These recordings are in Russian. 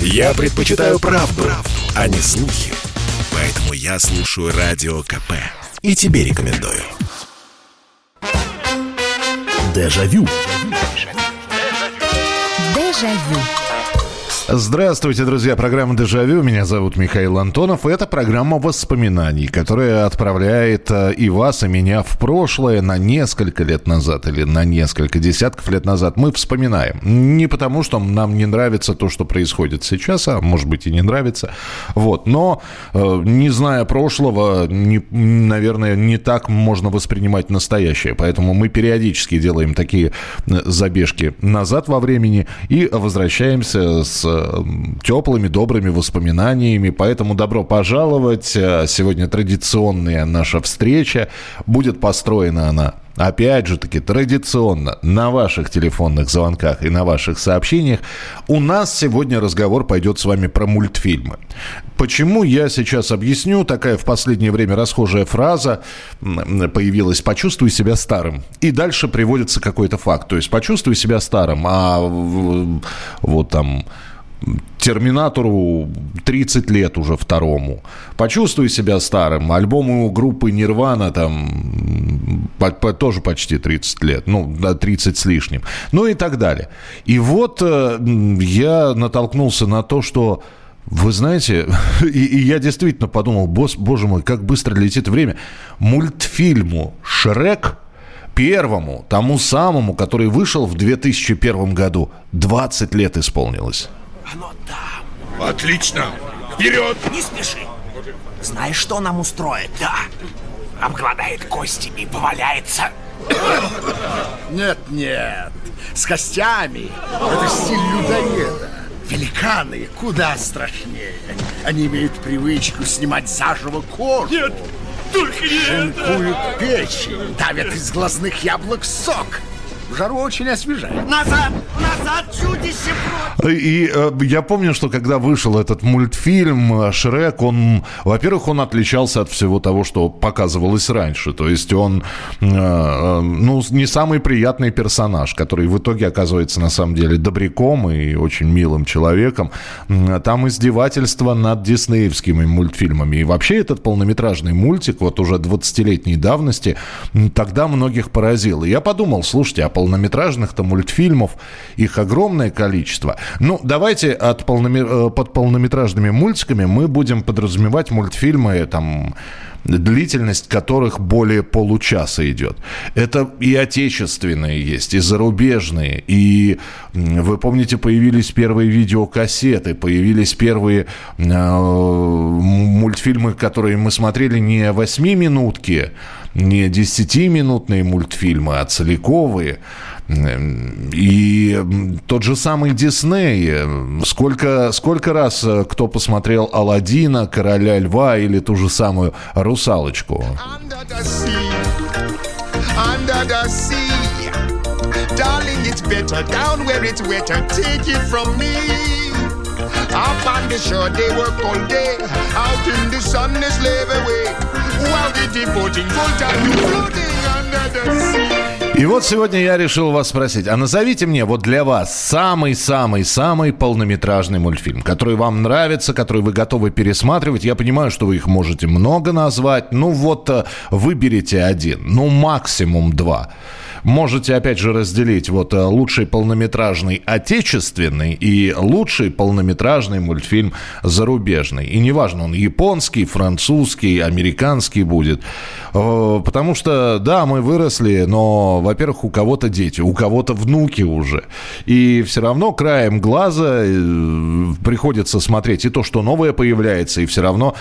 Я предпочитаю правду, правду, а не слухи. Поэтому я слушаю Радио КП. И тебе рекомендую. Дежавю. Дежавю. Здравствуйте, друзья. Программа «Дежавю». Меня зовут Михаил Антонов. И это программа воспоминаний, которая отправляет э, и вас, и меня в прошлое на несколько лет назад или на несколько десятков лет назад. Мы вспоминаем. Не потому, что нам не нравится то, что происходит сейчас, а может быть и не нравится. Вот. Но, э, не зная прошлого, не, наверное, не так можно воспринимать настоящее. Поэтому мы периодически делаем такие э, забежки назад во времени и возвращаемся с теплыми, добрыми воспоминаниями. Поэтому добро пожаловать. Э, сегодня традиционная наша встреча. Будет построена она опять же таки, традиционно на ваших телефонных звонках и на ваших сообщениях, у нас сегодня разговор пойдет с вами про мультфильмы. Почему, я сейчас объясню. Такая в последнее время расхожая фраза появилась «почувствуй себя старым». И дальше приводится какой-то факт. То есть «почувствуй себя старым», а вот там Терминатору 30 лет уже второму. Почувствуй себя старым. Альбому группы Нирвана там по, по, тоже почти 30 лет. Ну, 30 с лишним. Ну и так далее. И вот э, я натолкнулся на то, что вы знаете, и, и я действительно подумал, босс, боже мой, как быстро летит время. Мультфильму «Шрек» первому, тому самому, который вышел в 2001 году, 20 лет исполнилось. Оно там. Отлично. Вперед! Не спеши. Знаешь, что нам устроит? Да. Обгладает кости и поваляется. Нет, нет. С костями. Это стиль людоеда. Великаны куда страшнее. Они имеют привычку снимать заживо кожу. Нет, только не Шинкуют печень, давят из глазных яблок сок. В жару очень освежает. Назад! Назад, чудище И э, я помню, что когда вышел этот мультфильм э, «Шрек», он, во-первых, он отличался от всего того, что показывалось раньше. То есть он, э, э, ну, не самый приятный персонаж, который в итоге оказывается на самом деле добряком и очень милым человеком. Там издевательство над диснеевскими мультфильмами. И вообще этот полнометражный мультик, вот уже 20-летней давности, тогда многих поразил. И я подумал, слушайте, а полнометражных-то мультфильмов, их огромное количество. Ну, давайте от полноме... Э, под полнометражными мультиками мы будем подразумевать мультфильмы, там, длительность которых более получаса идет. Это и отечественные есть, и зарубежные. И вы помните, появились первые видеокассеты, появились первые э, мультфильмы, которые мы смотрели не 8-минутки, не 10-минутные мультфильмы, а целиковые. И тот же самый Дисней. Сколько, сколько раз э, кто посмотрел Алладина, Короля Льва или ту же самую Русалочку? While the devoting full time floating under the sea. И вот сегодня я решил вас спросить, а назовите мне вот для вас самый-самый-самый полнометражный мультфильм, который вам нравится, который вы готовы пересматривать. Я понимаю, что вы их можете много назвать. Ну вот э, выберите один, ну максимум два. Можете, опять же, разделить вот э, лучший полнометражный отечественный и лучший полнометражный мультфильм зарубежный. И неважно, он японский, французский, американский будет. Э, потому что, да, мы выросли, но, во-первых, у кого-то дети, у кого-то внуки уже. И все равно краем глаза э, приходится смотреть и то, что новое появляется, и все равно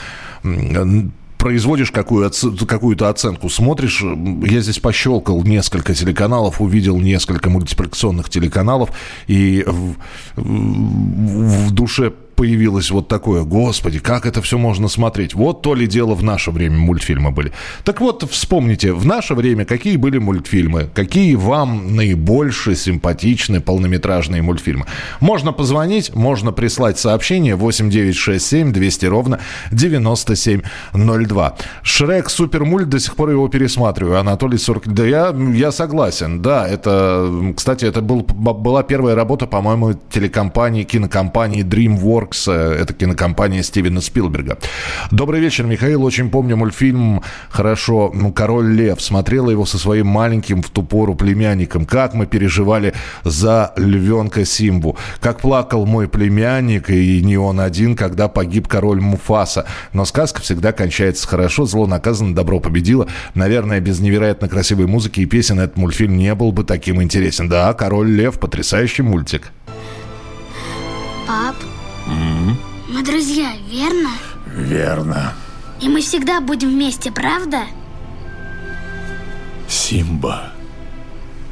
производишь какую, какую-то оценку, смотришь, я здесь пощелкал несколько телеканалов, увидел несколько мультипликационных телеканалов, и в, в душе появилось вот такое, господи, как это все можно смотреть. Вот то ли дело в наше время мультфильмы были. Так вот, вспомните, в наше время какие были мультфильмы, какие вам наибольше симпатичны полнометражные мультфильмы. Можно позвонить, можно прислать сообщение 8967 200 ровно 9702. Шрек супермульт, до сих пор его пересматриваю. Анатолий 40... Да я, я согласен, да, это, кстати, это был, была первая работа, по-моему, телекомпании, кинокомпании DreamWorks, э, это кинокомпания Стивена Спилберга. Добрый вечер, Михаил, очень помню мультфильм хорошо «Король лев». Смотрела его со своим маленьким в ту пору племянником. Как мы переживали за львенка Симбу. Как плакал мой племянник, и не он один, когда погиб король Муфаса. Но сказка всегда кончается хорошо, зло наказано, добро победило. Наверное, без невероятно красивой музыки и песен этот мультфильм не был бы таким интересен. Да, «Король лев» — потрясающий мультик. Мы друзья, верно? Верно. И мы всегда будем вместе, правда? Симба,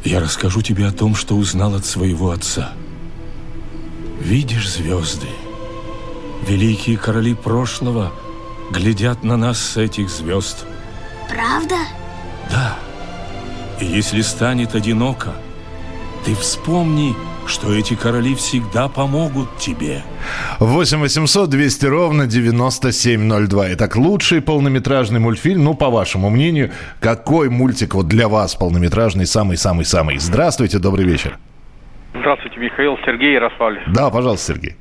я расскажу тебе о том, что узнал от своего отца. Видишь звезды? Великие короли прошлого глядят на нас с этих звезд. Правда? Да. И если станет одиноко, ты вспомни, что эти короли всегда помогут тебе. 8 800 200 ровно 9702. Итак, лучший полнометражный мультфильм, ну, по вашему мнению, какой мультик вот для вас полнометражный самый-самый-самый? Здравствуйте, добрый вечер. Здравствуйте, Михаил, Сергей Ярославль. Да, пожалуйста, Сергей.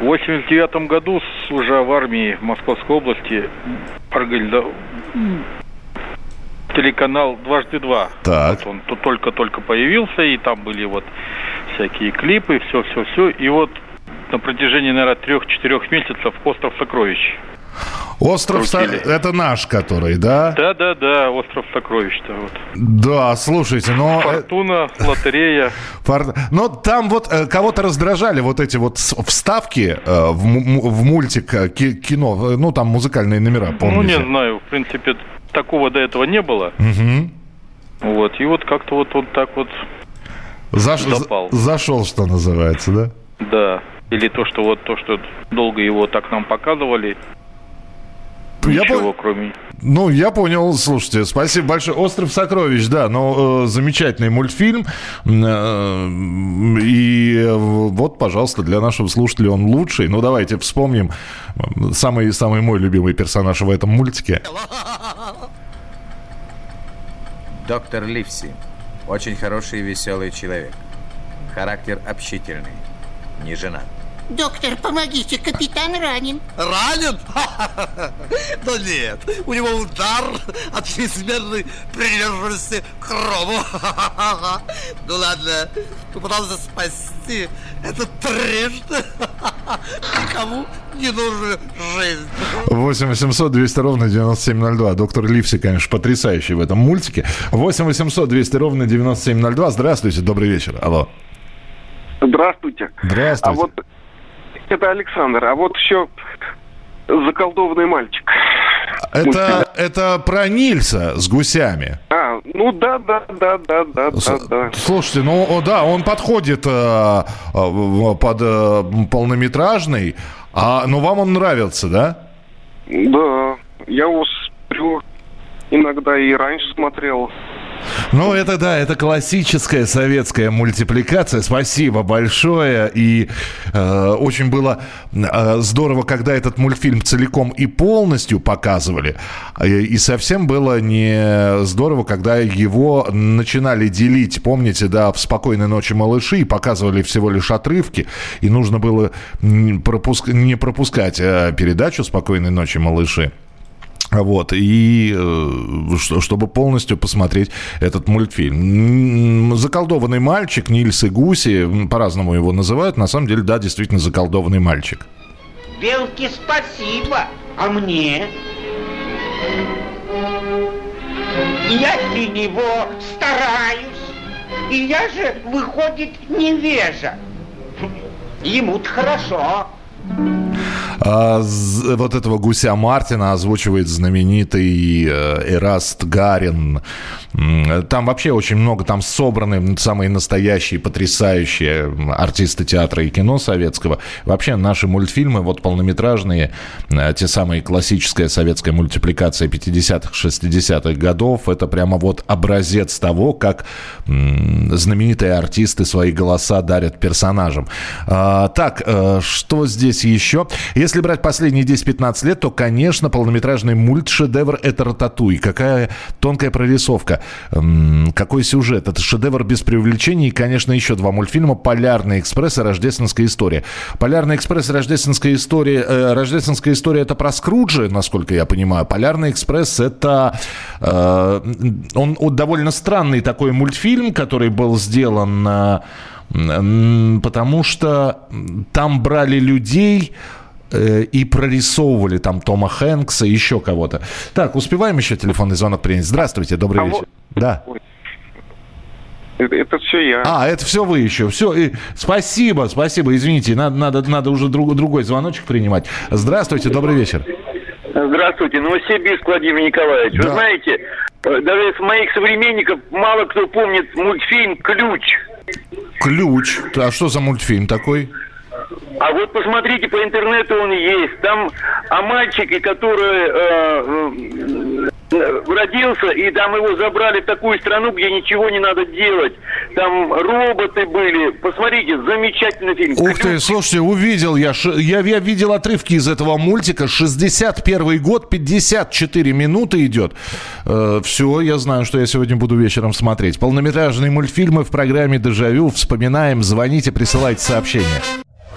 В 89 году, уже в армии в Московской области, телеканал «Дважды два». Так. Вот он тут только-только появился, и там были вот всякие клипы, все-все-все. И вот на протяжении, наверное, трех-четырех месяцев «Остров сокровищ». Остров со... это наш, который, да? Да, да, да, остров сокровищ-то вот. Да, слушайте, но э, фортуна, лотерея. Фор... Но там вот э, кого-то раздражали вот эти вот вставки э, в, в мультик кино, ну там музыкальные номера, помните? Ну не знаю, в принципе такого до этого не было. Угу. Вот и вот как-то вот он так вот Заш... запал. Зашел, что называется, да? Да. Или то, что вот то, что долго его так нам показывали, Ничего, по... кроме... Ну, я понял, слушайте, спасибо большое. «Остров сокровищ», да, но э, замечательный мультфильм. Э, и вот, пожалуйста, для нашего слушателя он лучший. Ну, давайте вспомним самый, самый мой любимый персонаж в этом мультике. Доктор Ливси. Очень хороший и веселый человек. Характер общительный. Не женат. Доктор, помогите, капитан ранен. Ранен? Да нет, у него удар от чрезмерной приверженности к рому. Ну ладно, попытался спасти это трижды. Никому не нужна жизнь. 8 800 200 ровно 9702. Доктор Ливси, конечно, потрясающий в этом мультике. 8 800 200 ровно 9702. Здравствуйте, добрый вечер. Алло. Здравствуйте. Здравствуйте. А вот это Александр. А вот еще заколдованный мальчик. Это, это про Нильса с гусями. А, ну да, да, да, да, да, да, да. Слушайте, ну о, да, он подходит э, э, под э, полнометражный, а, но вам он нравится, да? Да, я его иногда и раньше смотрел. Ну, это да, это классическая советская мультипликация. Спасибо большое. И э, очень было э, здорово, когда этот мультфильм целиком и полностью показывали. И совсем было не здорово, когда его начинали делить, помните, да, в «Спокойной ночи, малыши» и показывали всего лишь отрывки. И нужно было пропуск... не пропускать э, передачу «Спокойной ночи, малыши». Вот, и э, чтобы полностью посмотреть этот мультфильм. Заколдованный мальчик, Нильс и Гуси, по-разному его называют, на самом деле, да, действительно заколдованный мальчик. Белки спасибо, а мне? Я для него стараюсь, и я же, выходит, невежа. Ему-то хорошо. А, вот этого гуся Мартина озвучивает знаменитый э, Эраст Гарин. Там вообще очень много, там собраны самые настоящие, потрясающие артисты театра и кино советского. Вообще наши мультфильмы, вот полнометражные, э, те самые классическая советская мультипликация 50-х, 60-х годов, это прямо вот образец того, как знаменитые артисты свои голоса дарят персонажам. А, так, э, что здесь еще? Если брать последние 10-15 лет, то, конечно, полнометражный мультшедевр – это «Рататуй». Какая тонкая прорисовка, м, какой сюжет. Это шедевр без преувеличений. И, конечно, еще два мультфильма «Полярный экспресс» и «Рождественская история». «Полярный экспресс» и «Рождественская история». э, «Рождественская история» – это про Скруджа, насколько я понимаю. «Полярный экспресс» – это... э, он, он довольно странный такой мультфильм, который был сделан... э, потому что там брали людей и прорисовывали там Тома Хэнкса, еще кого-то. Так, успеваем еще телефонный звонок принять. Здравствуйте, добрый Алло. вечер. Да. Это, это все я. А, это все вы еще. Все. И спасибо, спасибо. Извините, надо, надо, надо уже друг- другой звоночек принимать. Здравствуйте, добрый вечер. Здравствуйте, Новосибирск, Владимир Николаевич. Вы Да. знаете, э, даже из моих современников мало кто помнит мультфильм «Ключ». Ключ. А что за мультфильм такой? А вот посмотрите, по интернету он есть. Там о мальчике, который э, э, родился, и там его забрали в такую страну, где ничего не надо делать. Там роботы были. Посмотрите, замечательный фильм. Ух ты, слушайте, увидел я, ш- я, я видел отрывки из этого мультика, 61 год, 54 минуты идет. все, я знаю, что я сегодня буду вечером смотреть. Полнометражные мультфильмы в программе «Дежавю». Вспоминаем, звоните, присылайте сообщения.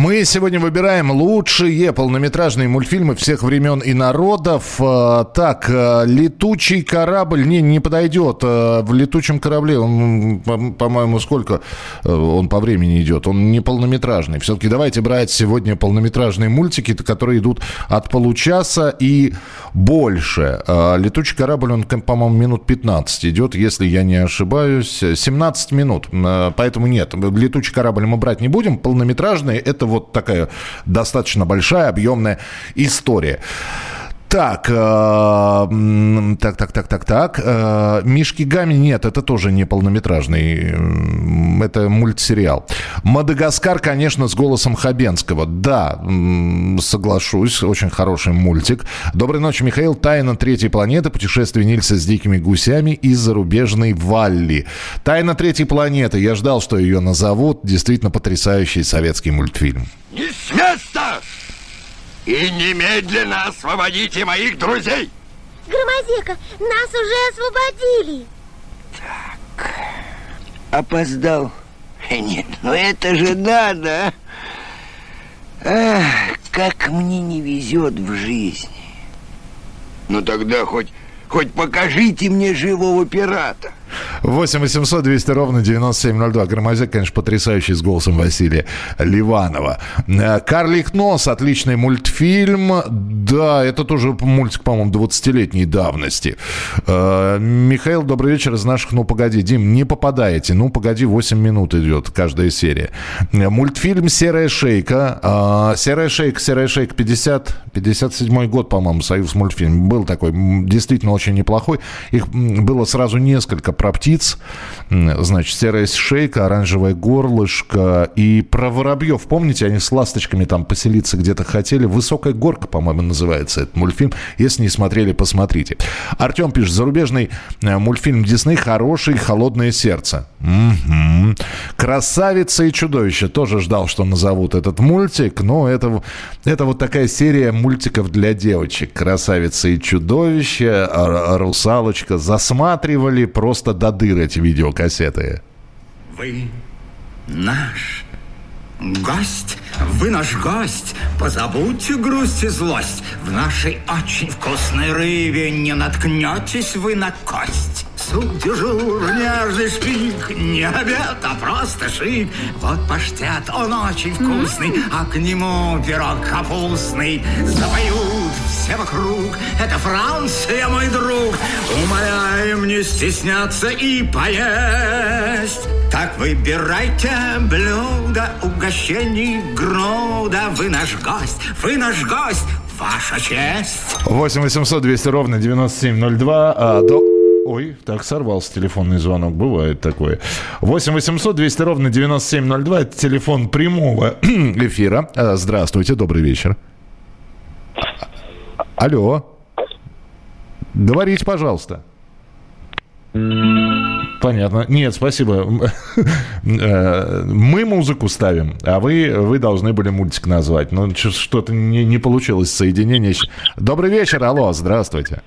Мы сегодня выбираем лучшие полнометражные мультфильмы всех времен и народов. Э, Так, э, «Летучий корабль» не, не подойдет. Э, В «Летучем корабле» он, по- по-моему, сколько он по времени идет? Он не полнометражный. Все-таки давайте брать сегодня полнометражные мультики, которые идут от получаса и больше. «Летучий корабль», он, по-моему, минут 15 идет, если я не ошибаюсь. 17 минут. Поэтому нет, «Летучий корабль» мы брать не будем. Полнометражные – это вот такая достаточно большая, объемная история. Так, э, м, так, так, так, так, так. э, Мишки Гами нет, это тоже не полнометражный, это мультсериал. Мадагаскар, конечно, с голосом Хабенского. Да, соглашусь, очень хороший мультик. Доброй ночи, Михаил. Тайна третьей планеты. Путешествие Нильса с дикими гусями и зарубежной Валли. Тайна третьей планеты. Я ждал, что ее назовут. Действительно потрясающий советский мультфильм. Не с места! И немедленно освободите моих друзей! Громозека, нас уже освободили. Опоздал. Нет, ну это же надо. а. Ах, как мне не везет в жизни. Ну тогда хоть, хоть покажите мне живого пирата. 8 800 200 ровно 9702. Громозек, конечно, потрясающий с голосом Василия Ливанова. Э, «Карлик нос» — отличный мультфильм. Да, это тоже мультик, по-моему, 20-летней давности. Э, Михаил, добрый вечер из наших «Ну, погоди». Дим, не попадаете. «Ну, погоди», 8 минут идет каждая серия. Э, Мультфильм «Серая шейка». «Серая шейка», «Серая шейка» 50, 57 год, по-моему, «Союз мультфильм». Был такой, действительно очень неплохой. Их было сразу несколько про птиц. М, Значит, серая шейка, оранжевое горлышко и про воробьев. Помните, они с ласточками там поселиться где-то хотели. «Высокая горка», по-моему, называется этот мультфильм. Если не смотрели, посмотрите. Артем пишет, зарубежный э, мультфильм Дисней «Хороший холодное сердце». Мгм. «Красавица и чудовище». Тоже ждал, что назовут этот мультик. Но это, это вот такая серия мультиков для девочек. «Красавица и чудовище», «Русалочка». Засматривали просто до дыр эти видеокассеты. Вы наш гость, вы наш гость. Позабудьте грусть и злость. В нашей очень вкусной рыбе не наткнетесь вы на кость. суп дежур, нежный шпик, не обед, а просто шик. Вот паштет, он очень вкусный, а к нему пирог капустный. Запоют все вокруг, это Франция, мой друг. Умоляем не стесняться и поесть. Так выбирайте блюдо, угощений груда. Вы наш гость, вы наш гость, ваша честь. 8 800 200 ровно 9702. А, до... Ой, так сорвался телефонный звонок. Бывает такое. 8 800 200 ровно 9702. Это телефон прямого эфира. А, Здравствуйте, добрый вечер. Алло. Говорите, пожалуйста. Понятно. Нет, спасибо. Э, Мы музыку ставим, а вы, вы должны были мультик назвать. Но чё- что-то не, не получилось соединение. Добрый вечер, алло, здравствуйте.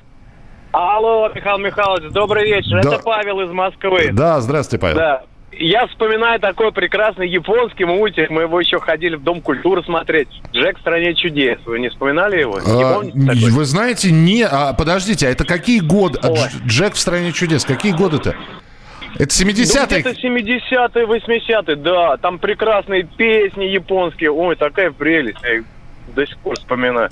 Алло, Михаил Михайлович, добрый вечер. Да. Это Павел из Москвы. Да, здравствуйте, Павел. Да. Я вспоминаю такой прекрасный японский мультик. Мы его еще ходили в Дом культуры смотреть. Джек в стране чудес. Вы не вспоминали его? Не А, помните вы знаете, не... А, подождите, а это какие годы? А, Дж- Джек в стране чудес. Какие годы-то? Это 70-е? Ну, где-то 70-е, 80-е, да. Там прекрасные песни японские. Ой, такая прелесть. До сих пор вспоминаю.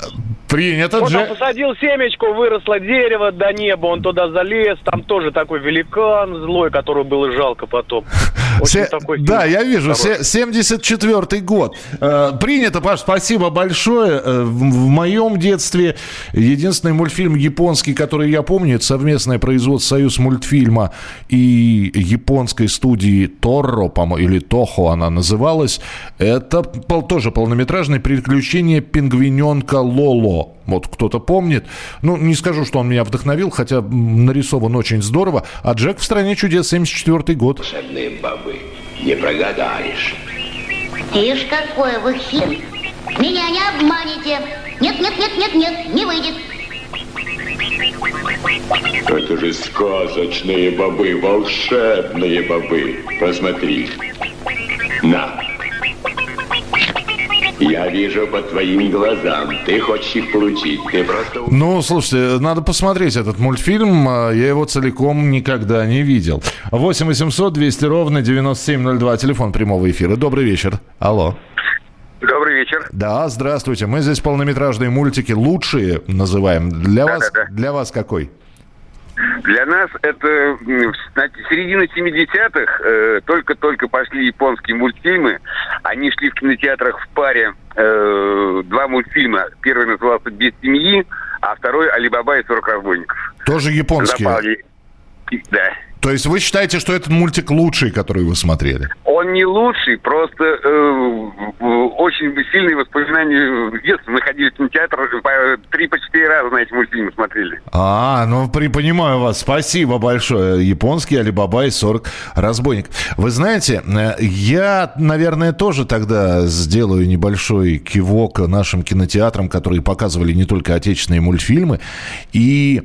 Принято, Он там Джек. посадил семечку, выросло дерево до неба, он туда залез, там тоже такой великан злой, которого было жалко потом. Очень Се- такой Да, я вижу, хороший. се- 74-й год. Э, принято, Паш, спасибо большое. Э, в, моем детстве единственный мультфильм японский, который я помню, это совместное производство Союз мультфильма и японской студии Торро, по-моему, или Тохо она называлась. Это тоже полнометражное приключение пингвиненка Лоло. Вот кто-то помнит. Ну, не скажу, что он меня вдохновил, хотя нарисован очень здорово. А Джек в стране чудес 74 год. Волшебные бабы. Не прогадаешь. Ишь, какой вы хим. Меня не обманете. Нет, нет, нет, нет, нет, не выйдет. Это же сказочные бобы, волшебные бобы. Посмотри. На. Я вижу по твоим глазам. Ты хочешь их получить. Ты просто... Ну, слушайте, надо посмотреть этот мультфильм. А, Я его целиком никогда не видел. 8 800 200 ровно 9702. Телефон прямого эфира. Добрый вечер. Алло. Добрый вечер. Да, здравствуйте. Мы здесь полнометражные мультики лучшие называем. Для вас, для вас какой? Для нас это середина 70-х, э, только-только пошли японские мультфильмы. Они шли в кинотеатрах в паре. э, два мультфильма. Первый назывался «Без семьи», а второй «Алибаба и 40 разбойников». Тоже японские. Запали. Да. То есть вы считаете, что этот мультик лучший, который вы смотрели? Не лучший, просто э, очень сильные воспоминания в детстве. Мы ходили в кинотеатр три по четыре раза на эти мультфильмы смотрели. А, ну при, понимаю вас. Спасибо большое. Японский Алибаба и 40 разбойник. Вы знаете, э, я, наверное, тоже тогда сделаю небольшой кивок нашим кинотеатрам, которые показывали не только отечественные мультфильмы. И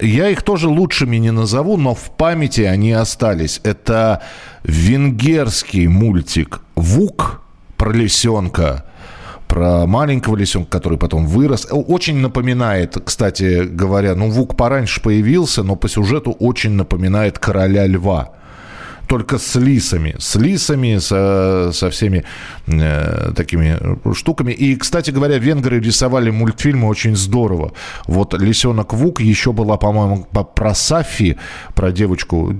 я их тоже лучшими не назову, но в памяти они остались. Это венгерский мультик «Вук» про лисенка про маленького лисенка, который потом вырос. Э, Очень напоминает, кстати говоря, ну, Вук пораньше появился, но по сюжету очень напоминает короля льва. Только с лисами. С лисами, со, со всеми э, такими штуками. И, кстати говоря, венгры рисовали мультфильмы очень здорово. Вот «Лисенок Вук» еще была, по-моему, по- про Сафи, про девочку.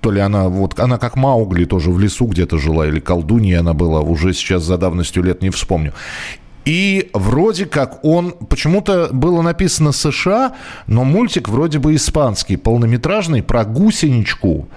То ли она, вот, она как Маугли тоже в лесу где-то жила, или колдунья она была, уже сейчас за давностью лет не вспомню. И вроде как он, почему-то было написано США, но мультик вроде бы испанский, полнометражный, про гусеничку.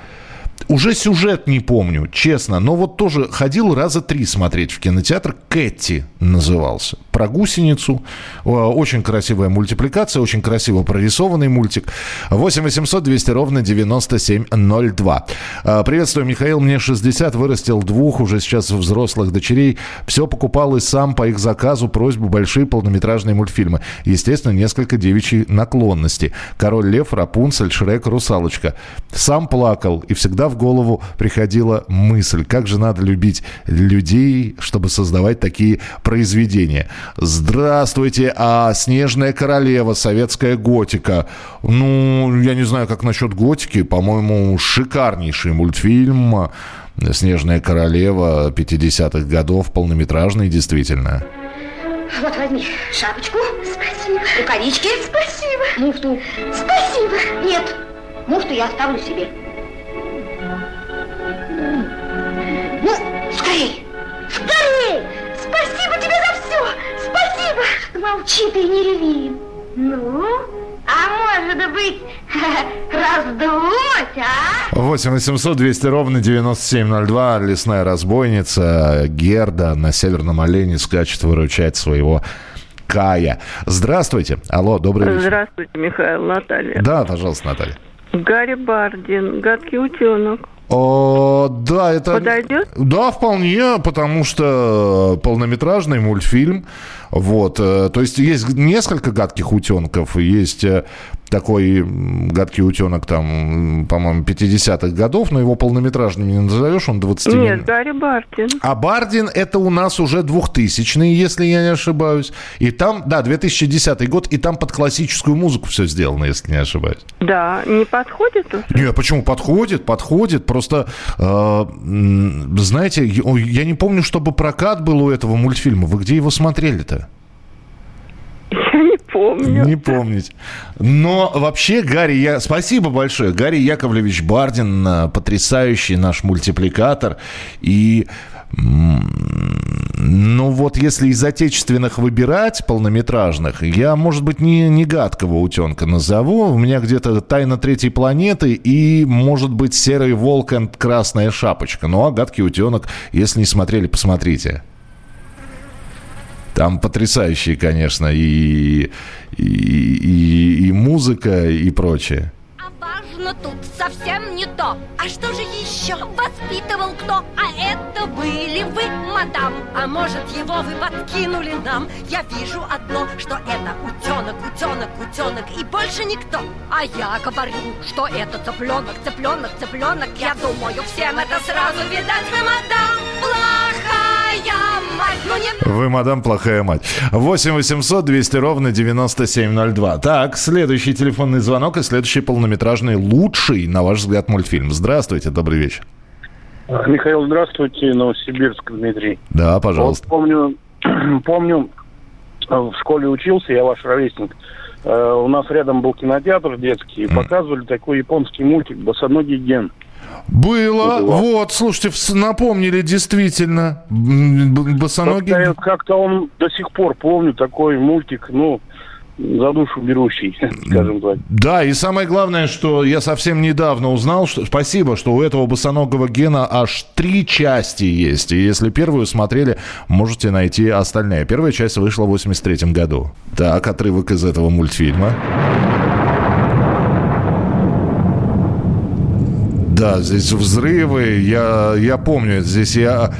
Уже сюжет не помню, честно, но вот тоже ходил раза три смотреть в кинотеатр. Кэти назывался. Про гусеницу. Очень красивая мультипликация, очень красиво прорисованный мультик. 8 800 200 ровно 9702. А, Приветствую, Михаил. Мне 60, вырастил двух, уже сейчас взрослых дочерей. Все покупал и сам по их заказу просьбу большие полнометражные мультфильмы. Естественно, несколько девичьей наклонности. Король Лев, Рапунцель, Шрек, Русалочка. Сам плакал, и всегда в голову приходила мысль, как же надо любить людей, чтобы создавать такие произведения. Здравствуйте, а «Снежная королева», советская готика. Ну, я не знаю, как насчет готики. По-моему, шикарнейший мультфильм «Снежная королева» 50-х годов, полнометражный, действительно. Вот возьми шапочку. Спасибо. Рукавички. Спасибо. Муфту. Спасибо. Нет, муфту я оставлю себе. Молчи ты не реви. Ну, а может быть, раздумать, а? 8 800 200 ровно 9702. Лесная разбойница Герда на Северном Олене скачет выручать своего Кая. Здравствуйте. Алло, добрый вечер. Здравствуйте, Михаил, Наталья. Да, пожалуйста, Наталья. Гарри Бардин, гадкий утенок. О, да, это... Подойдет? Да, вполне, потому что полнометражный мультфильм. Вот, э, то есть есть несколько гадких утенков, есть э, такой гадкий утенок, там, по-моему, 50-х годов, но его полнометражным не назовешь, он 20 Нет, Гарри Бардин. А Бардин это у нас уже 2000-е, если я не ошибаюсь. И там, да, 2010 год, и там под классическую музыку все сделано, если не ошибаюсь. Да, не подходит? Не, почему? Подходит, подходит. Просто, э, знаете, я не помню, чтобы прокат был у этого мультфильма. Вы где его смотрели-то? Я не помню. Не помнить. Но вообще, Гарри, я... спасибо большое. Гарри Яковлевич Бардин, э, потрясающий наш мультипликатор. И ну вот если из отечественных выбирать полнометражных, я, может быть, не, не гадкого утенка назову. У меня где-то «Тайна третьей планеты» и, может быть, «Серый волк и красная шапочка». Ну а «Гадкий утенок», если не смотрели, посмотрите. Там потрясающие, конечно, и, и, и, и музыка, и прочее. Важно тут совсем не то. А что же еще воспитывал кто? А это были вы, мадам. А может, его вы подкинули нам? Я вижу одно, что это утенок, утенок, утенок и больше никто. А я говорю, что это цыпленок, цыпленок, цыпленок. Я думаю, всем это сразу видать. Вы, мадам, не... Вы, мадам, плохая мать. 8 800 200 ровно 9702. Так, следующий телефонный звонок и следующий полнометражный лучший, на ваш взгляд, мультфильм. Здравствуйте, добрый вечер. Михаил, здравствуйте, Новосибирск, Дмитрий. Да, пожалуйста. Вот помню, помню, в школе учился, я ваш ровесник. Э, у нас рядом был кинотеатр детский, и показывали такой японский мультик «Босоногий ген». Было. Было. Вот, слушайте, напомнили действительно. Босоногий. Как-то, как-то он до сих пор помню такой мультик, ну, за душу берущий, скажем так. Да, и самое главное, что я совсем недавно узнал, что спасибо, что у этого босоногого гена аж три части есть. И если первую смотрели, можете найти остальные. Первая часть вышла в 83 году. Так, отрывок из этого мультфильма. Да, здесь взрывы. Я, я помню, здесь я...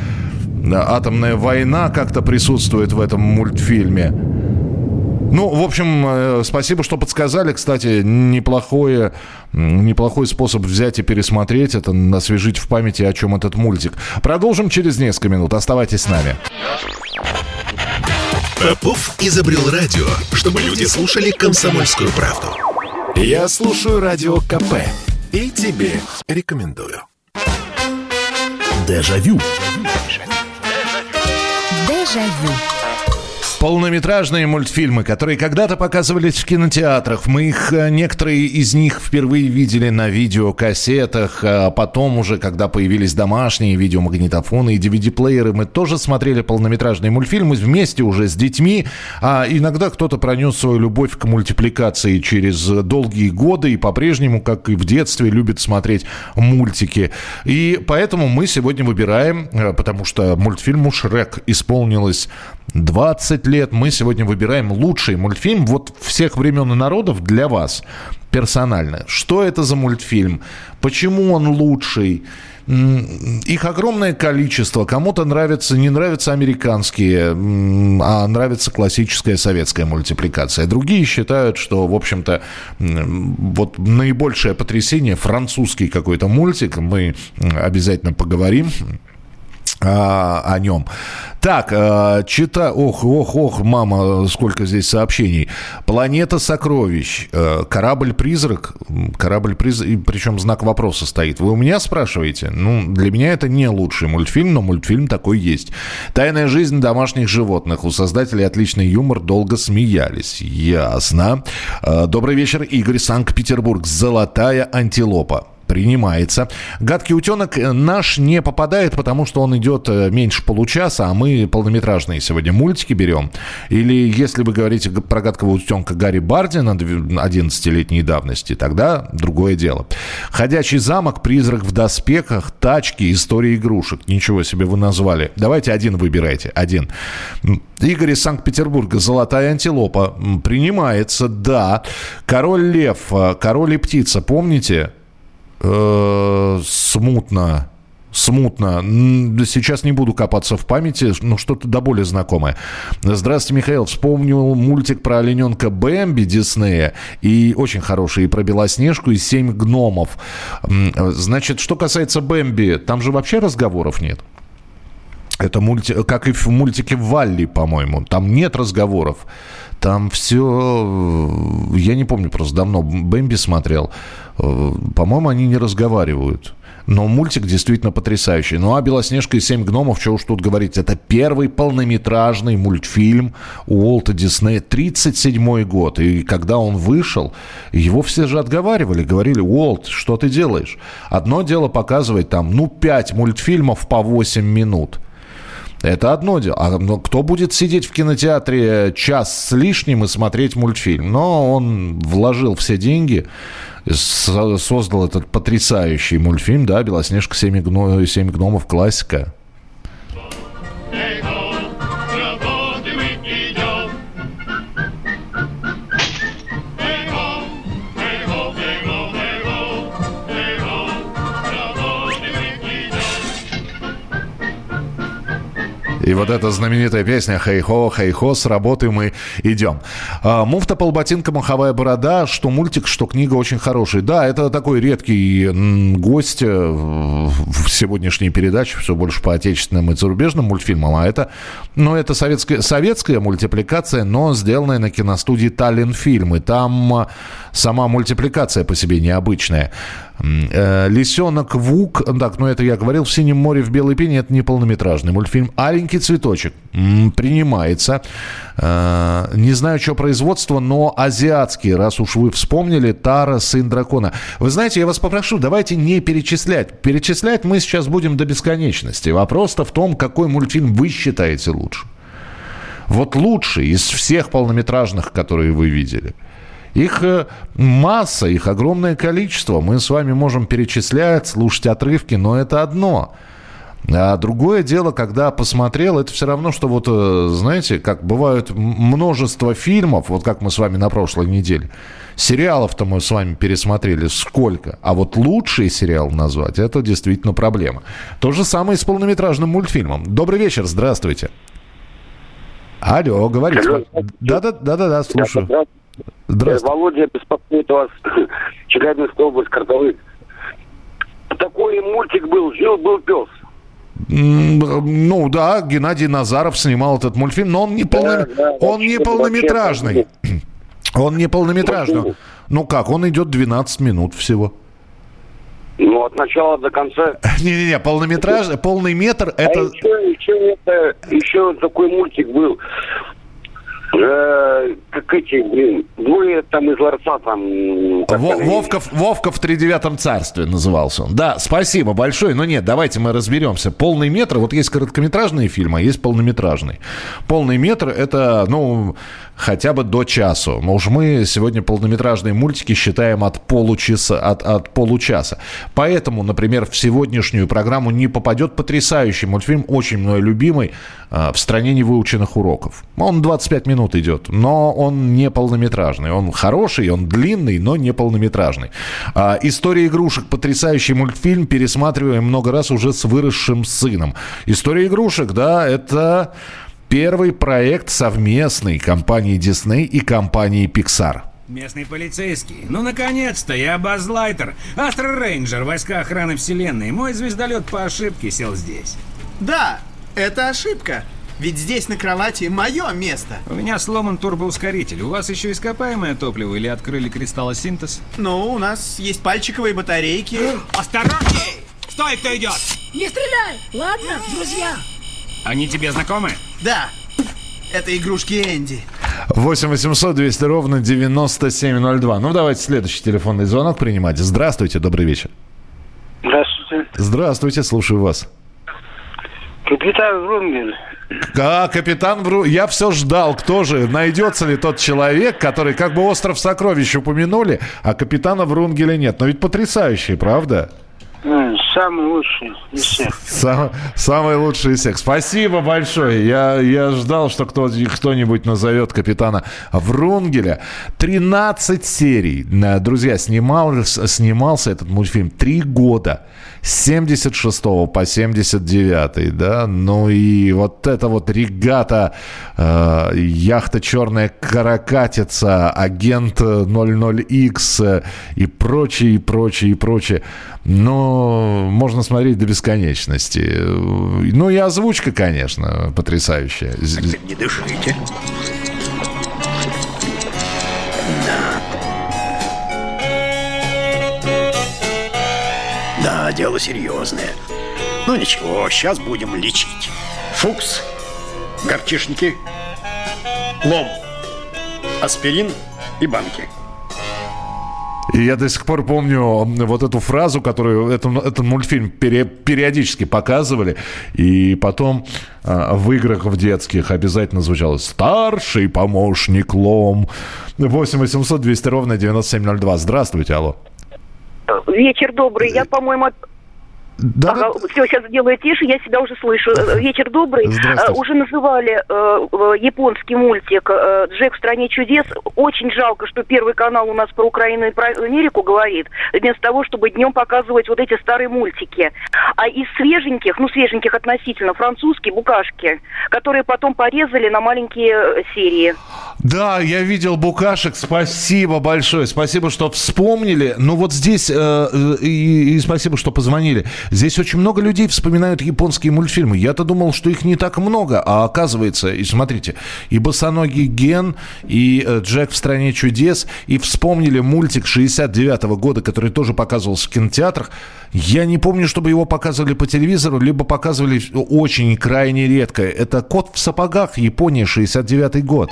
Атомная война как-то присутствует в этом мультфильме. Ну, в общем, э, спасибо, что подсказали. Кстати, неплохое, неплохой способ взять и пересмотреть это, освежить в памяти, о чем этот мультик. Продолжим через несколько минут. Оставайтесь с нами. Попов изобрел радио, чтобы люди слушали комсомольскую правду. Я слушаю радио КП и тебе рекомендую. Дежавю. Дежавю. Полнометражные мультфильмы, которые когда-то показывались в кинотеатрах. Мы их, э, некоторые из них впервые видели на видеокассетах. А потом уже, когда появились домашние видеомагнитофоны и DVD-плееры, мы тоже смотрели полнометражные мультфильмы вместе уже с детьми. А иногда кто-то пронес свою любовь к мультипликации через долгие годы и по-прежнему, как и в детстве, любит смотреть мультики. И поэтому мы сегодня выбираем, э, потому что мультфильму «Шрек» исполнилось 20 лет. Мы сегодня выбираем лучший мультфильм вот всех времен и народов для вас персонально. Что это за мультфильм? Почему он лучший? Их огромное количество. Кому-то нравится, не нравятся американские, а нравится классическая советская мультипликация. Другие считают, что, в общем-то, вот наибольшее потрясение французский какой-то мультик. Мы обязательно поговорим а, о нем. Так, а, чита... Ох, ох, ох, мама, сколько здесь сообщений. Планета сокровищ. А, Корабль-призрак. Корабль-призрак, причем знак вопроса стоит. Вы у меня спрашиваете? Ну, для меня это не лучший мультфильм, но мультфильм такой есть. Тайная жизнь домашних животных. У создателей отличный юмор, долго смеялись. Ясно. А, Добрый вечер, Игорь, Санкт-Петербург. Золотая антилопа принимается. Гадкий утенок наш не попадает, потому что он идет э, меньше получаса, а мы полнометражные сегодня мультики берем. Или если вы говорите про гадкого утенка Гарри Бардина 11-летней давности, тогда другое дело. Ходячий замок, призрак в доспехах, тачки, история игрушек. Ничего себе вы назвали. Давайте один выбирайте. Один. Игорь из Санкт-Петербурга. Золотая антилопа. Принимается, да. Король лев, э, король и птица. Помните? Э, смутно. Смутно. Сейчас не буду копаться в памяти, но что-то до более знакомое. Здравствуйте, Михаил. Вспомнил мультик про олененка Бэмби Диснея. И очень хороший. И про Белоснежку, и семь гномов. Значит, что касается Бэмби, там же вообще разговоров нет. Это мульти... как и в мультике Валли, по-моему. Там нет разговоров. Там все... Я не помню, просто давно Бэмби смотрел. Э, по-моему, они не разговаривают. Но мультик действительно потрясающий. Ну а «Белоснежка и семь гномов», что уж тут говорить, это первый полнометражный мультфильм Уолта Диснея, 37 год. И когда он вышел, его все же отговаривали, говорили, Уолт, что ты делаешь? Одно дело показывать там, ну, 5 мультфильмов по 8 минут – это одно дело. А но кто будет сидеть в кинотеатре час с лишним и смотреть мультфильм? Но он вложил все деньги, создал этот потрясающий мультфильм, да, «Белоснежка, семь, семь гномов», классика. И вот эта знаменитая песня «Хей-хо, хей-хо, с работы мы идем». А, Муфта, полботинка, маховая борода, что мультик, что книга очень хороший. Да, это такой редкий гость э, в сегодняшней передаче, все больше по отечественным и зарубежным мультфильмам, а это, ну, это советская, советская мультипликация, но сделанная на киностудии «Таллин фильм». И там а, сама мультипликация по себе необычная. Э, Лисенок Вук, так, ну это я говорил, в Синем море в белой пене, это не полнометражный мультфильм. Аленький цветочек принимается. Э, не знаю, что производство, но азиатский, раз уж вы вспомнили, Тара, сын дракона. Вы знаете, я вас попрошу, давайте не перечислять. Перечислять мы сейчас будем до бесконечности. Вопрос-то в том, какой мультфильм вы считаете лучше. Вот лучший из всех полнометражных, которые вы видели – их э, масса, их огромное количество. Мы с вами можем перечислять, слушать отрывки, но это одно. А другое дело, когда посмотрел, это все равно, что вот, э, знаете, как бывают множество фильмов, вот как мы с вами на прошлой неделе. Сериалов-то мы с вами пересмотрели сколько, а вот лучший сериал назвать, это действительно проблема. То же самое и с полнометражным мультфильмом. Добрый вечер, здравствуйте. Алло, говорите. Да-да-да, слушаю. Здравствуйте. Володя беспокоит вас. Челябинская область, Картовы. Такой мультик был «Жил-был пес». Ну да, Геннадий Назаров снимал этот мультфильм, но он не, полно... да, да, он не полнометражный. Он не полнометражный. Ну как, он идет 12 минут всего. Ну, от начала до конца. Не-не-не, полнометраж, полный метр а это... еще, еще, это, еще такой мультик был э, как эти, блин, двое там из ларца там... Во, Вовка, Вовка в тридевятом царстве назывался он. Да, спасибо большое, но нет, давайте мы разберемся. Полный метр, вот есть короткометражные фильмы, а есть полнометражный. Полный метр это, ну, хотя бы до часу. Уж мы сегодня полнометражные мультики считаем от получаса. От, от получаса. Поэтому, например, в сегодняшнюю программу не попадет потрясающий мультфильм, очень мной любимый, э, «В стране невыученных уроков». Он 25 минут идет, но он не полнометражный. Он хороший, он длинный, но не полнометражный. А, «История игрушек» – потрясающий мультфильм, пересматриваем много раз уже с выросшим сыном. «История игрушек», да, это Первый проект совместный компании Disney и компании Pixar. Местный полицейский. Ну, наконец-то, я Баз Лайтер, Астро Рейнджер, войска охраны вселенной. Мой звездолет по ошибке сел здесь. Да, это ошибка. Ведь здесь на кровати мое место. У меня сломан турбоускоритель. У вас еще ископаемое топливо или открыли кристаллосинтез? Ну, у нас есть пальчиковые батарейки. Осторожней! Стой, кто идет! Не стреляй! Ладно, друзья? Они тебе знакомы? Да, это игрушки Энди. 8 800 200 ровно 9702. Ну, давайте следующий телефонный звонок принимать. Здравствуйте, добрый вечер. Здравствуйте. Здравствуйте, слушаю вас. Капитан Врунгель. А, капитан Вру... Я все ждал, кто же, найдется ли тот человек, который, как бы остров сокровищ упомянули, а капитана Врунгеля нет. Но ведь потрясающий, правда? Самый лучший из всех. Сам- самый лучший из всех. Спасибо большое. Я, я ждал, что кто, кто-нибудь назовет капитана Врунгеля. 13 серий. Э, Друзья, снимал, снимался этот мультфильм три года. С 76 по 79, да, ну и вот это вот регата, э, яхта «Черная каракатица», агент 00X э, и прочее, и прочее, и прочее. Но можно смотреть до бесконечности. Ну и озвучка, конечно, потрясающая. Не дышите. Да. Да, дело серьезное. Ну ничего, сейчас будем лечить. Фукс, горчишники, лом, аспирин и банки. И я до сих пор помню вот эту фразу, которую это- этот мультфильм пере- периодически показывали, и потом а, в играх в детских обязательно звучало «Старший помощник Лом». 8 800 200 ровно 9702. Здравствуйте, алло. Вечер добрый. Я, по-моему, от- Ага, все, сейчас сделаю тише, я себя уже слышу. Э, Вечер добрый. Здравствуйте. Э, Уже называли э, э, японский мультик э, «Джек в стране чудес». Очень жалко, что Первый канал у нас про Украину и про Америку говорит, вместо того, чтобы днем показывать вот эти старые мультики. А из свеженьких, ну, свеженьких относительно, французские букашки, которые потом порезали на маленькие серии. Да, я видел букашек. Спасибо большое. Спасибо, что вспомнили. Ну вот здесь э, и, и спасибо, что позвонили. Здесь очень много людей вспоминают японские мультфильмы. Я-то думал, что их не так много, а оказывается, и смотрите, и босоногий Ген, и э, Джек в стране чудес, и вспомнили мультик 69 года, который тоже показывался в кинотеатрах. Я не помню, чтобы его показывали по телевизору, либо показывали очень крайне редко. Это «Кот в сапогах», Япония, 69 год.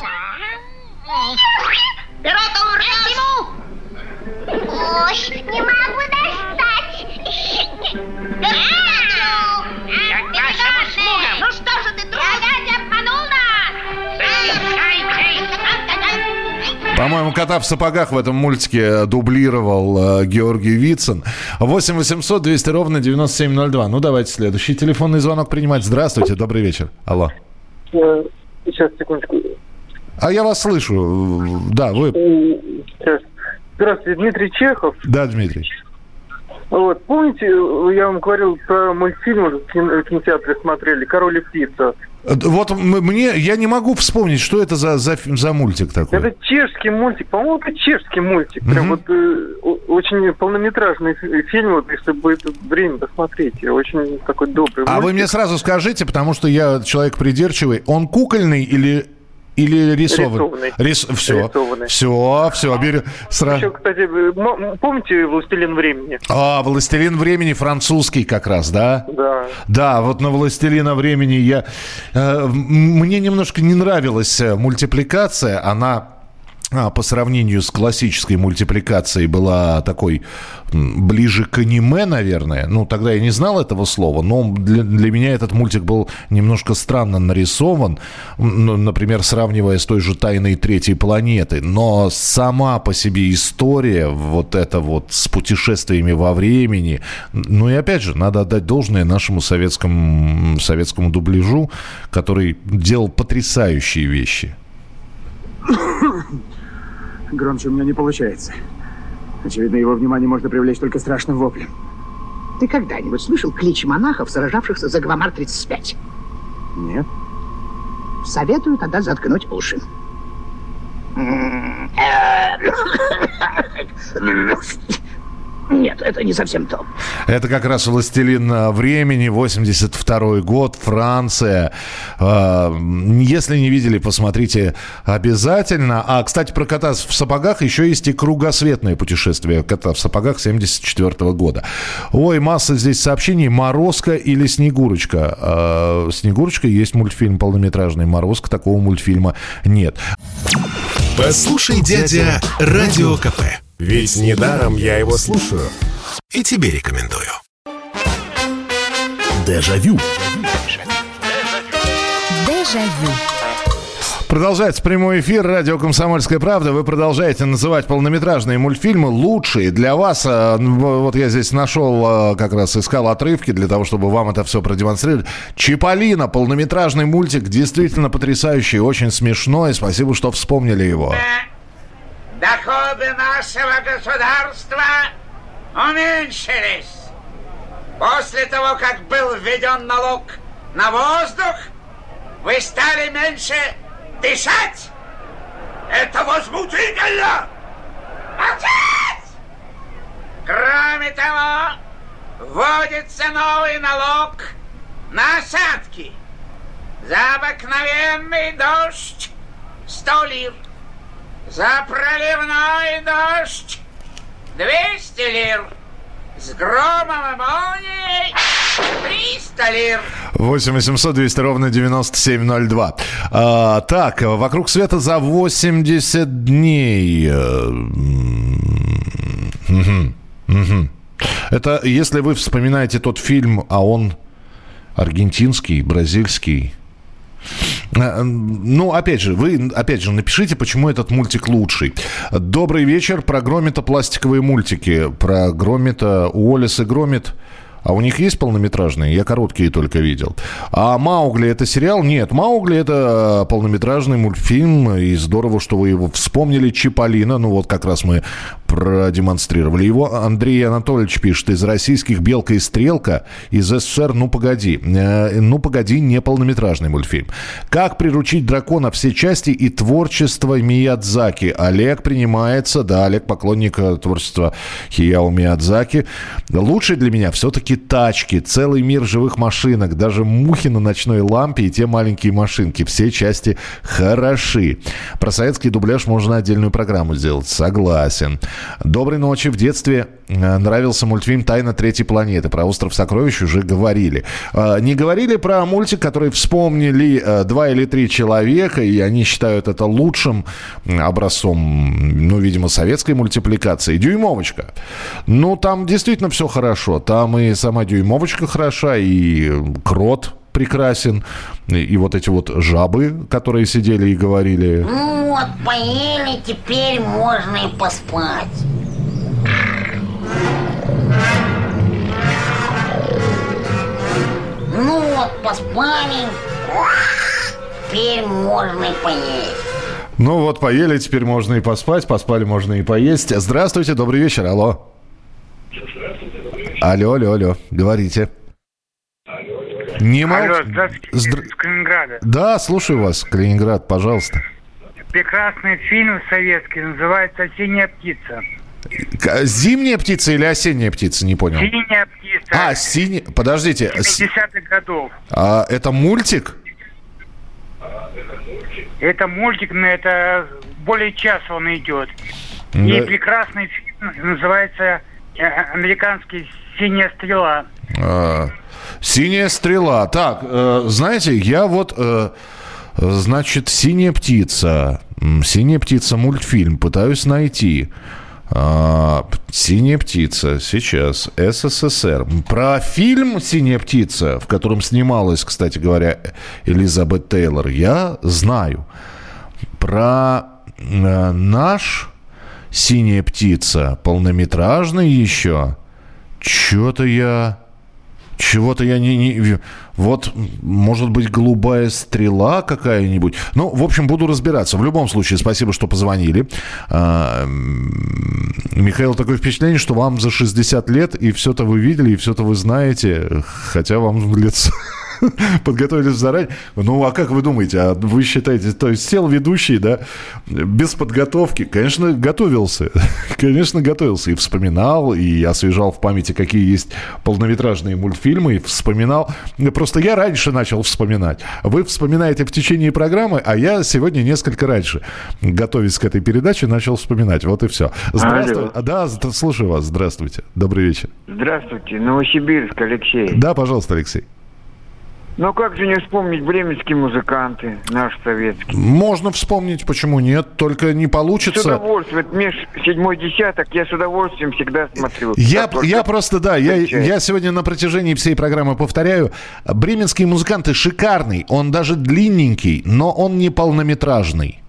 Ой, не. К вашим услугам. Ну что же ты, друг? Я опять обманул нас. По-моему, кота в сапогах в этом мультике дублировал э, Георгий Вицин. 8 800 200 ровно 9702. Ну, давайте следующий телефонный звонок принимать. Здравствуйте, добрый вечер. Алло. Э, Сейчас, секундочку. А я вас слышу. Да, вы... Сейчас. Здравствуйте, Дмитрий Чехов. Да, Дмитрий. Вот, помните, я вам говорил про мультфильм в кино- в кинотеатре смотрели «Король и птица». Э, Вот мне... Я не могу вспомнить, что это за, за, за мультик такой. Это чешский мультик, по-моему, это чешский мультик. Прям вот э, очень полнометражный фи- фильм, вот, если будет время, посмотрите. Очень такой добрый А вы мне сразу скажите, потому что я человек придирчивый, он кукольный или, или рисованный? Рисованный. Все, Рисованный. все, все, беру. Сразу. Еще, кстати, помните «Властелин времени»? А, «Властелин времени» французский как раз, да? Да. Да, вот на «Властелина времени» я... э, мне немножко не нравилась э, мультипликация. Она а, по сравнению с классической мультипликацией была такой ближе к аниме, наверное. Ну, тогда я не знал этого слова, но для, для меня этот мультик был немножко странно нарисован, ну, например, сравнивая с той же «Тайной третьей планеты». Но сама по себе история, вот это вот с путешествиями во времени, ну и опять же, надо отдать должное нашему советскому, советскому дубляжу, который делал потрясающие вещи. Громче у меня не получается. Очевидно, его внимание можно привлечь только страшным воплем. Ты когда-нибудь слышал клич монахов, сражавшихся за Гвамар-35? Нет. Советую тогда заткнуть уши. Нет, это не совсем то. Это как раз «Властелин времени», 82 год, Франция. Э, Если не видели, посмотрите обязательно. А, кстати, про кота в сапогах еще есть и кругосветное путешествие кота в сапогах 74 года. Ой, масса здесь сообщений. «Морозко» или «Снегурочка». Э, «Снегурочка» есть мультфильм полнометражный. «Морозко» такого мультфильма нет. Послушай, дядя, Радио КП. Ведь недаром я его слушаю. И тебе рекомендую. Дежавю. Дежавю. Продолжается прямой эфир радио «Комсомольская правда». Вы продолжаете называть полнометражные мультфильмы лучшие для вас. э, Вот я здесь нашел, э, как раз искал отрывки для того, чтобы вам это все продемонстрировать. «Чиполлино», полнометражный мультик, действительно потрясающий, очень смешной. Спасибо, что вспомнили его. Доходы нашего государства уменьшились. После того, как был введен налог на воздух, вы стали меньше дышать. Это возмутительно! Молчать! Кроме того, вводится новый налог на осадки. За обыкновенный дождь 100 лир. За проливной дождь 200 лир. С громом и молнией 300 лир. 8 800 200 ровно 9702. А, так, «Вокруг света за 80 дней». Э. Это если вы вспоминаете тот фильм, а он аргентинский, бразильский. Э, Ну, опять же, вы, опять же, напишите, почему этот мультик лучший. Добрый вечер. Про Громита пластиковые мультики. Про Громита Уоллес и Громит. А у них есть полнометражные? Я короткие только видел. А Маугли это сериал? Нет, Маугли это э, полнометражный мультфильм. И здорово, что вы его вспомнили. Чиполлино. Ну вот как раз мы продемонстрировали его. Андрей Анатольевич пишет. Из российских «Белка и Стрелка», из СССР «Ну погоди». Э, «Ну погоди» не полнометражный мультфильм. «Как приручить дракона» все части и творчество Миядзаки. Олег принимается. Да, Олег поклонник э, творчества Хияо Миядзаки. Лучший для меня все-таки тачки. Целый мир живых машинок. Даже мухи на ночной лампе и те маленькие машинки. Все части хороши. Про советский дубляж можно отдельную программу сделать. Согласен. Доброй ночи. В детстве э, нравился мультфильм «Тайна третьей планеты». Про остров сокровищ уже говорили. Э, Не говорили про мультик, который вспомнили э, два или три человека, и они считают это лучшим образцом, ну, видимо, советской мультипликации. «Дюймовочка». Ну, там действительно все хорошо. Там и сама «Дюймовочка» хороша, и «Крот» прекрасен, и, и вот эти вот жабы, которые сидели и говорили. Ну вот, поели, теперь можно и поспать. Ну вот, поспали. Теперь можно и поесть. Ну вот, поели, теперь можно и поспать, поспали, можно и поесть. Здравствуйте, добрый вечер, алло. Алло, алло, алло, говорите. Не мол- Алло, здравствуйте, Здра- из Калининграда. Да, слушаю вас, Калининград, пожалуйста. Прекрасный фильм советский, называется «Синяя птица». Зимняя птица или осенняя птица, не понял. «Синяя птица» А, синяя... Подождите, с- 70-х годов. а, это мультик? Это мультик, но это более часа он идет. И Да. прекрасный фильм называется американский «Синяя стрела». А, Синяя стрела. Так, э, знаете, я вот, э, значит, синяя птица. Синяя птица мультфильм пытаюсь найти. А, Синяя птица. Сейчас. СССР. Про фильм Синяя птица, в котором снималась, кстати говоря, Элизабет Тейлор, я знаю. Про э, наш Синяя птица, полнометражный еще. Что-то я... Чего-то я не, не... Вот, может быть, голубая стрела какая-нибудь. Ну, в общем, буду разбираться. В любом случае, спасибо, что позвонили. А, Михаил, такое впечатление, что вам за 60 лет, и все-то вы видели, и все-то вы знаете, хотя вам лет, подготовились заранее. Ну, а как вы думаете, а вы считаете, то есть сел ведущий, да, без подготовки? Конечно, готовился. Конечно, готовился. И вспоминал, и освежал в памяти, какие есть полнометражные мультфильмы, и вспоминал. Просто я раньше начал вспоминать. Вы вспоминаете в течение программы, а я сегодня несколько раньше, готовясь к этой передаче, начал вспоминать. Вот и все. Здравствуйте. Алло. Да, слушаю вас. Здравствуйте. Добрый вечер. Здравствуйте. Новосибирск, Алексей. Да, пожалуйста, Алексей. Ну как же не вспомнить бременские музыканты, наши советские? Можно вспомнить, почему нет, только не получится. С удовольствием, вот меж седьмой десяток я с удовольствием всегда смотрю. Я, я просто, да, я, я сегодня на протяжении всей программы повторяю, бременские музыканты шикарный, он даже длинненький, но он не полнометражный.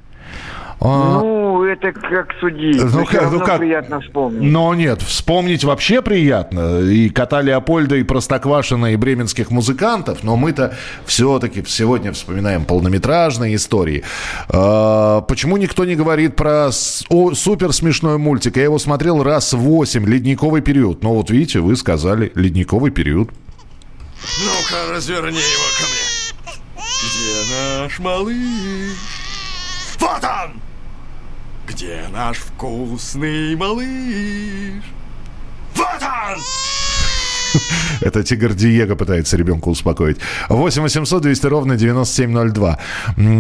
А... Ну, это как судить. Ну, как, ну как? приятно вспомнить. Но нет, вспомнить вообще приятно. И кота Леопольда, и Простоквашина, и бременских музыкантов. Но мы-то все-таки сегодня вспоминаем полнометражные истории. А, почему никто не говорит про супер смешной мультик? Я его смотрел раз восемь. Ледниковый период. Но вот видите, вы сказали ледниковый период. Ну-ка, разверни его ко мне. Где наш малыш? Вот он! Где наш вкусный малыш? Вот он! Это Тигр Диего пытается ребенка успокоить. 8 800 200 ровно 9702.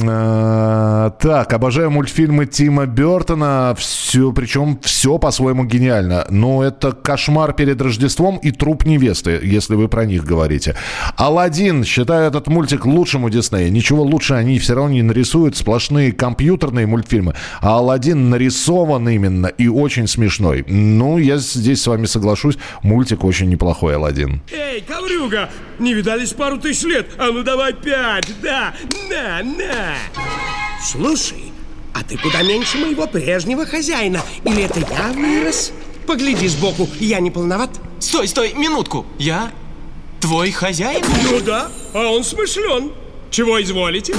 А, так, обожаю мультфильмы Тима Бертона. Все, причем все по-своему гениально. Но это «Кошмар перед Рождеством» и «Труп невесты», если вы про них говорите. «Аладдин». Считаю этот мультик лучшим у Диснея. Ничего лучше они все равно не нарисуют. Сплошные компьютерные мультфильмы. А «Аладдин» нарисован именно и очень смешной. Ну, я здесь с вами соглашусь. Мультик очень неплохой Аладдин. Эй, коврюга, не видались пару тысяч лет. А ну давай пять, да, на, на. Слушай, а ты куда меньше моего прежнего хозяина. Или это я вырос? Погляди сбоку, я не полноват? Стой, стой, минутку. Я твой хозяин? Ну да, а он смышлен. Чего изволите?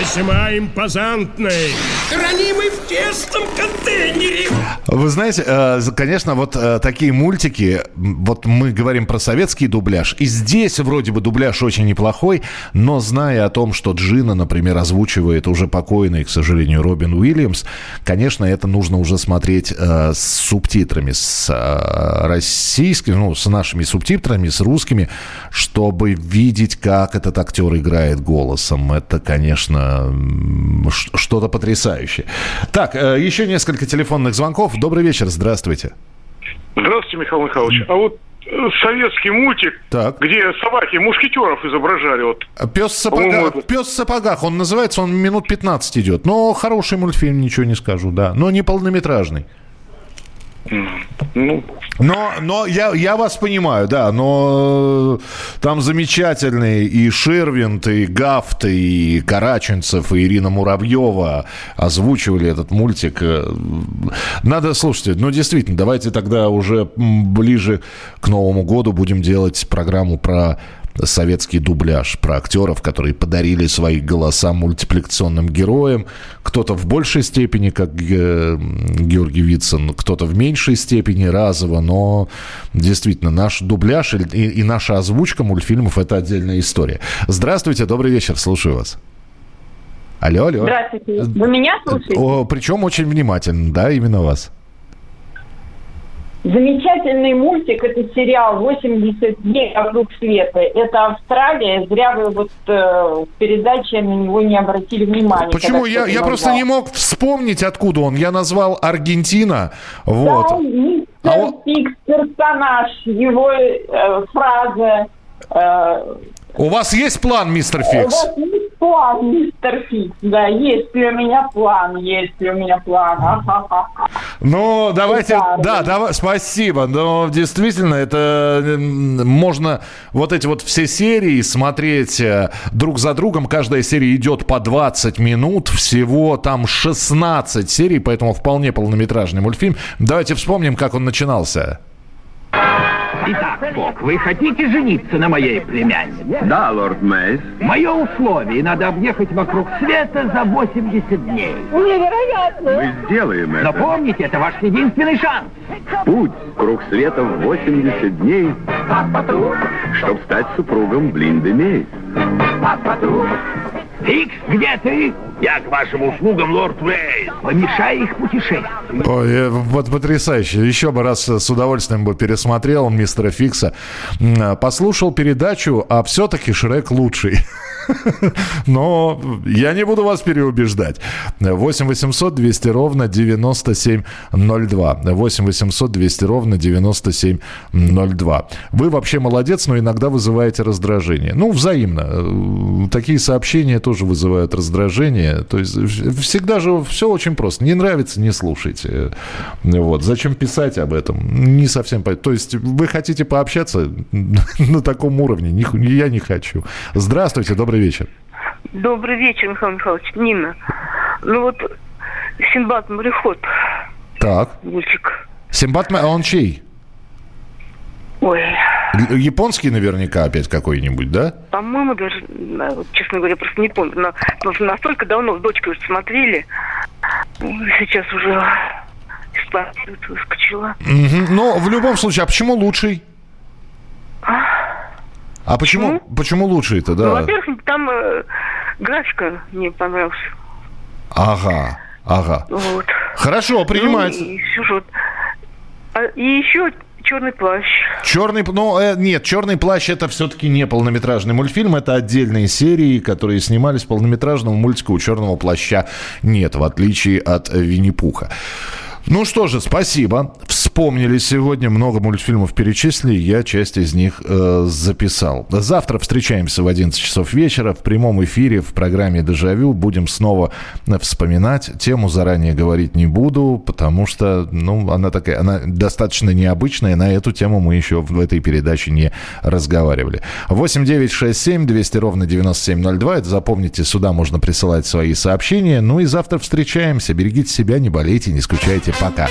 Весьма импозантный, хранимый в тесном контейнере. Вы знаете, э, конечно, вот э, такие мультики, вот мы говорим про советский дубляж, и здесь вроде бы дубляж очень неплохой, но зная о том, что Джина, например, озвучивает уже покойный, к сожалению, Робин Уильямс, конечно, это нужно уже смотреть э, с субтитрами, с российскими, ну, с нашими субтитрами, с русскими, чтобы видеть, как этот актер играет голос голосом. Это, конечно, что-то потрясающее. Так, э, еще несколько телефонных звонков. Добрый вечер, здравствуйте. Здравствуйте, Михаил Михайлович. А вот э, советский мультик, так. где собаки мушкетеров изображали. Вот. Пес в, сапога... Пес в сапогах, он называется, он минут 15 идет. Но хороший мультфильм, ничего не скажу, да. Но не полнометражный. Ну. Но, но я, я вас понимаю, да, но э, там замечательные и Шервинт, и Гафт, и Караченцев, и Ирина Муравьева озвучивали этот мультик. Э, надо, слушайте, ну действительно, давайте тогда уже ближе к Новому году будем делать программу про советский дубляж, про актеров, которые подарили свои голоса мультипликационным героям. Кто-то в большей степени, как Георгий Вицин, кто-то в меньшей степени разово, но действительно наш дубляж и, и наша озвучка мультфильмов – это отдельная история. Здравствуйте, добрый вечер, слушаю вас. Алло, алло. Здравствуйте. Вы меня слушаете? О, причем очень внимательно, да, именно вас. Замечательный мультик, это сериал «80 дней вокруг света». Это Австралия, зря вы вот э, в передаче на него не обратили внимания. Почему? Я, я просто не мог вспомнить, откуда он. Я назвал Аргентина. Вот. Да, мистер а Фикс, персонаж, его э, фраза. Э, у вас есть план, мистер Фикс? У вас есть план, мистер Фикс, да, есть у меня план, есть у меня план. Ну, давайте, да, давай, спасибо, но действительно, это можно вот эти вот все серии смотреть э, друг за другом, каждая серия идет по 20 минут, всего там 16 серий, поэтому вполне полнометражный мультфильм. Давайте вспомним, как он начинался. Итак, Бог, вы хотите жениться на моей племяннице? Да, лорд Мейс. Мое условие, надо объехать вокруг света за 80 дней. Невероятно! Мы сделаем это. Но помните, это ваш единственный шанс. Путь круг света в 80 дней, чтобы стать супругом Блинды Мейс. Фикс, где ты? Я к вашим услугам, лорд Уэйс. Помешай их путешествию. Ой, э, вот потрясающе. Еще бы раз с удовольствием бы пересмотрел мистера Фикса. Послушал передачу, а все-таки Шрек лучший. Но я не буду вас переубеждать. 8 800 200 ровно 9702. 8 800 200 ровно 9702. Вы вообще молодец, но иногда вызываете раздражение. Ну, взаимно. Такие сообщения тоже вызывают раздражение. То есть всегда же все очень просто. Не нравится, не слушайте. Вот. Зачем писать об этом? Не совсем. То есть вы хотите пообщаться на таком уровне? Я не хочу. Здравствуйте, добрый Добрый вечер. Добрый вечер, Михаил Михайлович. Нина. Ну вот, Синбад мореход. Так. Мультик. Симбад, а он чей? Ой. Японский наверняка опять какой-нибудь, да? По-моему, даже, честно говоря, просто не помню. Но, но настолько давно с дочкой уже смотрели. Сейчас уже выскочила. Угу. Но в любом случае, а почему лучший? А? Почему, почему, почему лучше это, да? Ну, во-первых, там э, графика мне понравилась. Ага, ага. Вот. Хорошо, принимается. Ну, и сюжет. А, и еще Черный плащ. Черный, ну э, нет, Черный плащ это все-таки не полнометражный мультфильм, это отдельные серии, которые снимались полнометражного мультика у Черного плаща нет, в отличие от Винни-Пуха. Ну что же, спасибо. Вспомнили сегодня, много мультфильмов перечислили, я часть из них э, записал. Завтра встречаемся в 11 часов вечера в прямом эфире в программе «Дежавю». Будем снова вспоминать. Тему заранее говорить не буду, потому что, ну, она такая, она достаточно необычная. На эту тему мы еще в этой передаче не разговаривали. 8 9 6 7 200 ровно 9702. Это запомните, сюда можно присылать свои сообщения. Ну и завтра встречаемся. Берегите себя, не болейте, не скучайте. Пока.